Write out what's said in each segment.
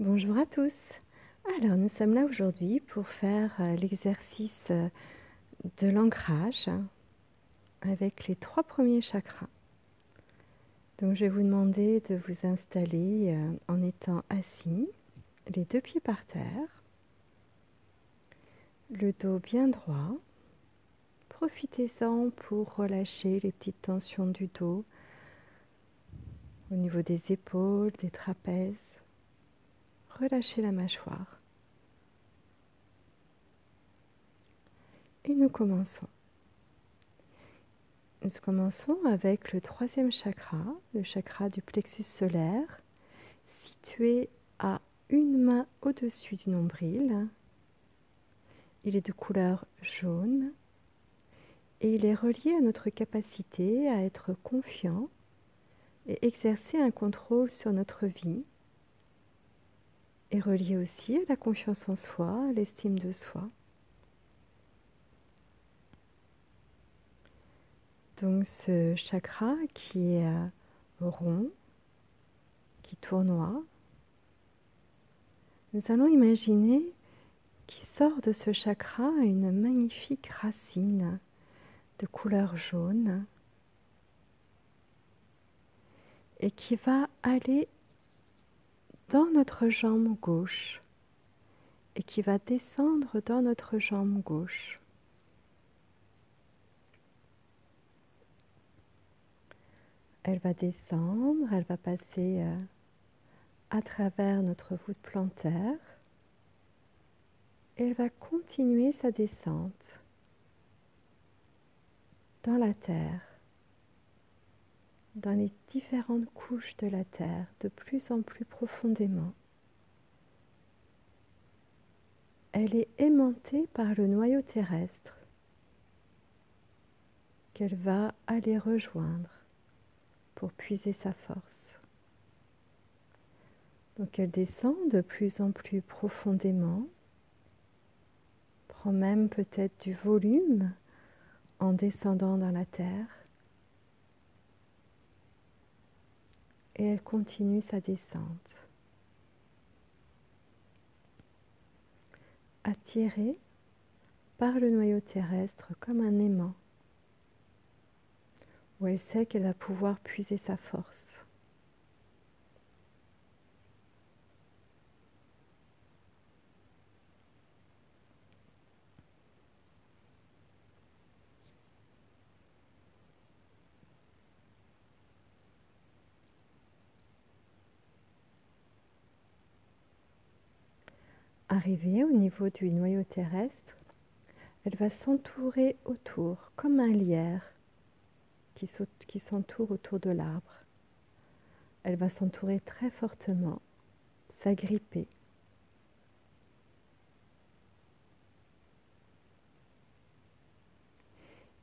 Bonjour à tous. Alors nous sommes là aujourd'hui pour faire euh, l'exercice euh, de l'ancrage avec les trois premiers chakras. Donc je vais vous demander de vous installer euh, en étant assis, les deux pieds par terre, le dos bien droit. Profitez-en pour relâcher les petites tensions du dos au niveau des épaules, des trapèzes relâchez la mâchoire. Et nous commençons. Nous commençons avec le troisième chakra, le chakra du plexus solaire, situé à une main au-dessus du nombril. Il est de couleur jaune et il est relié à notre capacité à être confiant et exercer un contrôle sur notre vie est relié aussi à la confiance en soi, à l'estime de soi. Donc ce chakra qui est euh, rond, qui tournoie, nous allons imaginer qu'il sort de ce chakra une magnifique racine de couleur jaune et qui va aller dans notre jambe gauche et qui va descendre dans notre jambe gauche. Elle va descendre, elle va passer euh, à travers notre voûte plantaire elle va continuer sa descente dans la terre dans les différentes couches de la Terre de plus en plus profondément. Elle est aimantée par le noyau terrestre qu'elle va aller rejoindre pour puiser sa force. Donc elle descend de plus en plus profondément, prend même peut-être du volume en descendant dans la terre. Et elle continue sa descente. Attirée par le noyau terrestre comme un aimant, où elle sait qu'elle va pouvoir puiser sa force. Arrivée au niveau du noyau terrestre, elle va s'entourer autour comme un lierre qui s'entoure autour de l'arbre. Elle va s'entourer très fortement, s'agripper.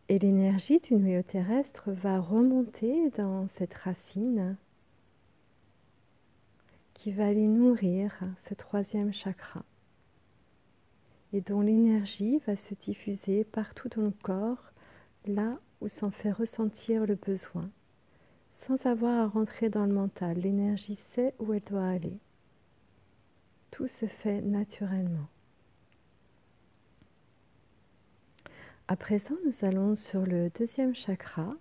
Et l'énergie du noyau terrestre va remonter dans cette racine qui va aller nourrir ce troisième chakra et dont l'énergie va se diffuser partout dans le corps, là où s'en fait ressentir le besoin, sans avoir à rentrer dans le mental. L'énergie sait où elle doit aller. Tout se fait naturellement. À présent, nous allons sur le deuxième chakra,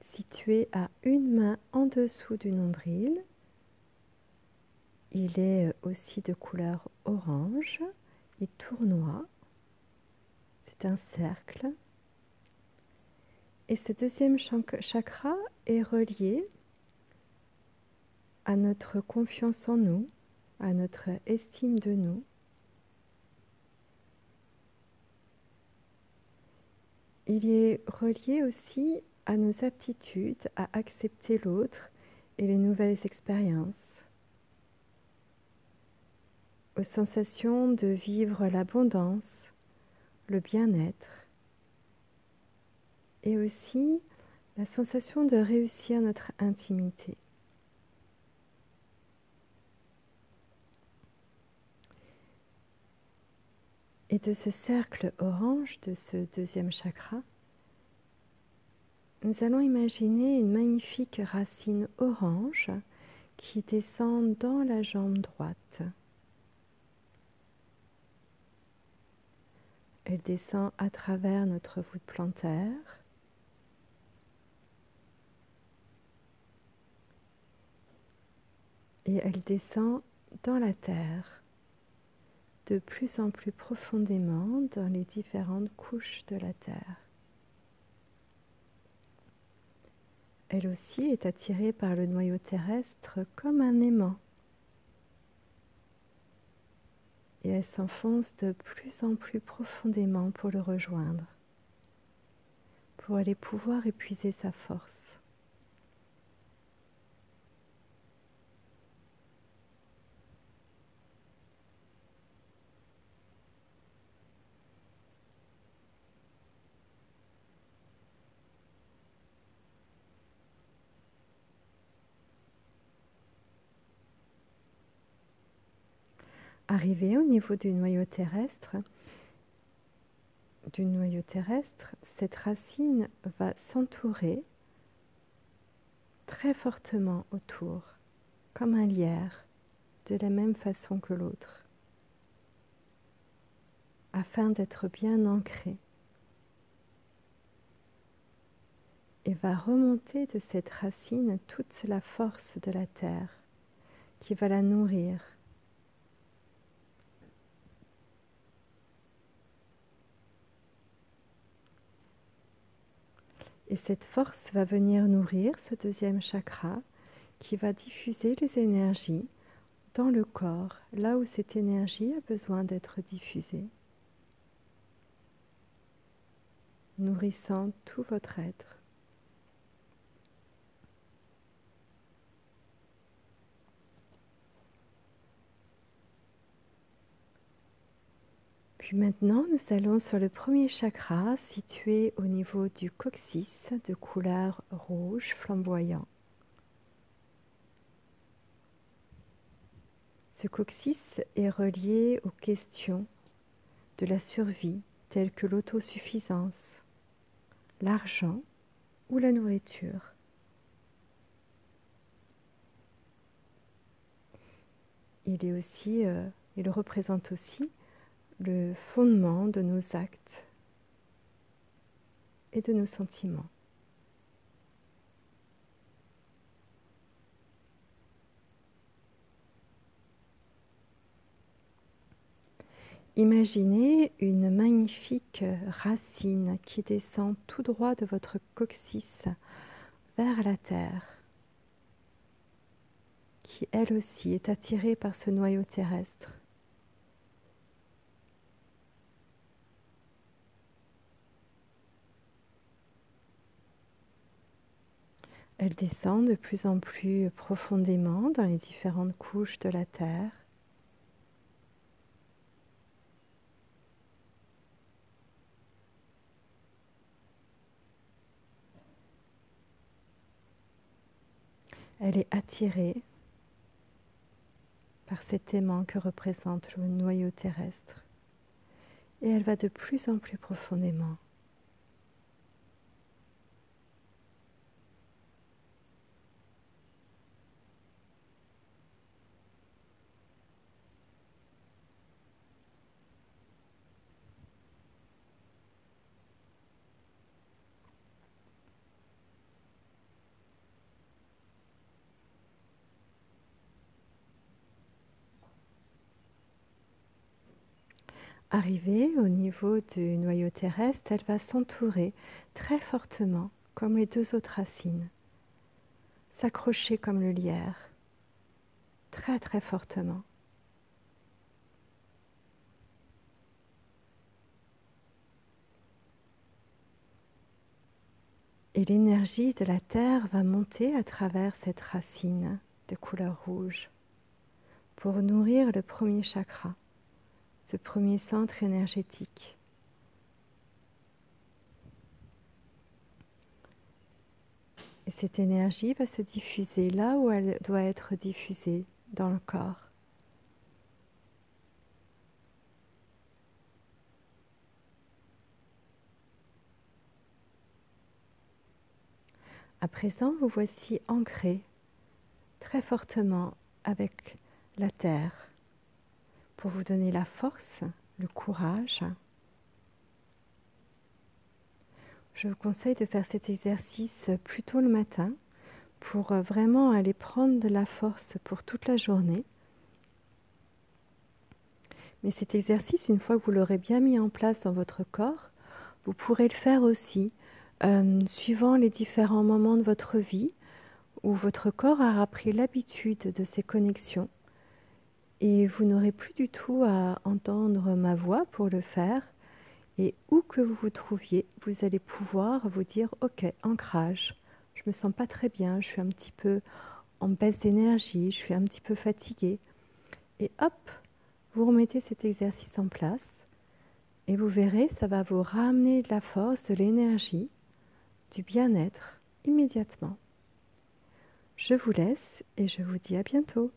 situé à une main en dessous du nombril. Il est aussi de couleur orange et tournoie. C'est un cercle. Et ce deuxième chakra est relié à notre confiance en nous, à notre estime de nous. Il est relié aussi à nos aptitudes à accepter l'autre et les nouvelles expériences aux sensations de vivre l'abondance, le bien-être et aussi la sensation de réussir notre intimité. Et de ce cercle orange, de ce deuxième chakra, nous allons imaginer une magnifique racine orange qui descend dans la jambe droite Elle descend à travers notre voûte plantaire. Et elle descend dans la terre de plus en plus profondément dans les différentes couches de la terre. Elle aussi est attirée par le noyau terrestre comme un aimant. Et elle s'enfonce de plus en plus profondément pour le rejoindre, pour aller pouvoir épuiser sa force. Arrivé au niveau du noyau terrestre, cette racine va s'entourer très fortement autour, comme un lierre, de la même façon que l'autre, afin d'être bien ancré. Et va remonter de cette racine toute la force de la terre qui va la nourrir Et cette force va venir nourrir ce deuxième chakra qui va diffuser les énergies dans le corps, là où cette énergie a besoin d'être diffusée, nourrissant tout votre être. Maintenant, nous allons sur le premier chakra situé au niveau du coccyx de couleur rouge flamboyant. Ce coccyx est relié aux questions de la survie telles que l'autosuffisance, l'argent ou la nourriture. Il est aussi, euh, il représente aussi le fondement de nos actes et de nos sentiments. Imaginez une magnifique racine qui descend tout droit de votre coccyx vers la terre, qui elle aussi est attirée par ce noyau terrestre. Elle descend de plus en plus profondément dans les différentes couches de la Terre. Elle est attirée par cet aimant que représente le noyau terrestre et elle va de plus en plus profondément. Arrivée au niveau du noyau terrestre, elle va s'entourer très fortement, comme les deux autres racines, s'accrocher comme le lierre, très très fortement. Et l'énergie de la terre va monter à travers cette racine de couleur rouge pour nourrir le premier chakra ce premier centre énergétique. Et cette énergie va se diffuser là où elle doit être diffusée dans le corps. À présent, vous voici ancré très fortement avec la terre pour vous donner la force, le courage Je vous conseille de faire cet exercice plus tôt le matin pour vraiment aller prendre de la force pour toute la journée. Mais cet exercice, une fois que vous l'aurez bien mis en place dans votre corps, vous pourrez le faire aussi euh, suivant les différents moments de votre vie où votre corps aura pris l'habitude de ces connexions et vous n'aurez plus du tout à entendre ma voix pour le faire et où que vous vous trouviez, vous allez pouvoir vous dire ok, ancrage, je me sens pas très bien, je suis un petit peu en baisse d'énergie, je suis un petit peu fatiguée. Et hop, vous remettez cet exercice en place et vous verrez, ça va vous ramener de la force, de l'énergie, du bien-être immédiatement. Je vous laisse et je vous dis à bientôt.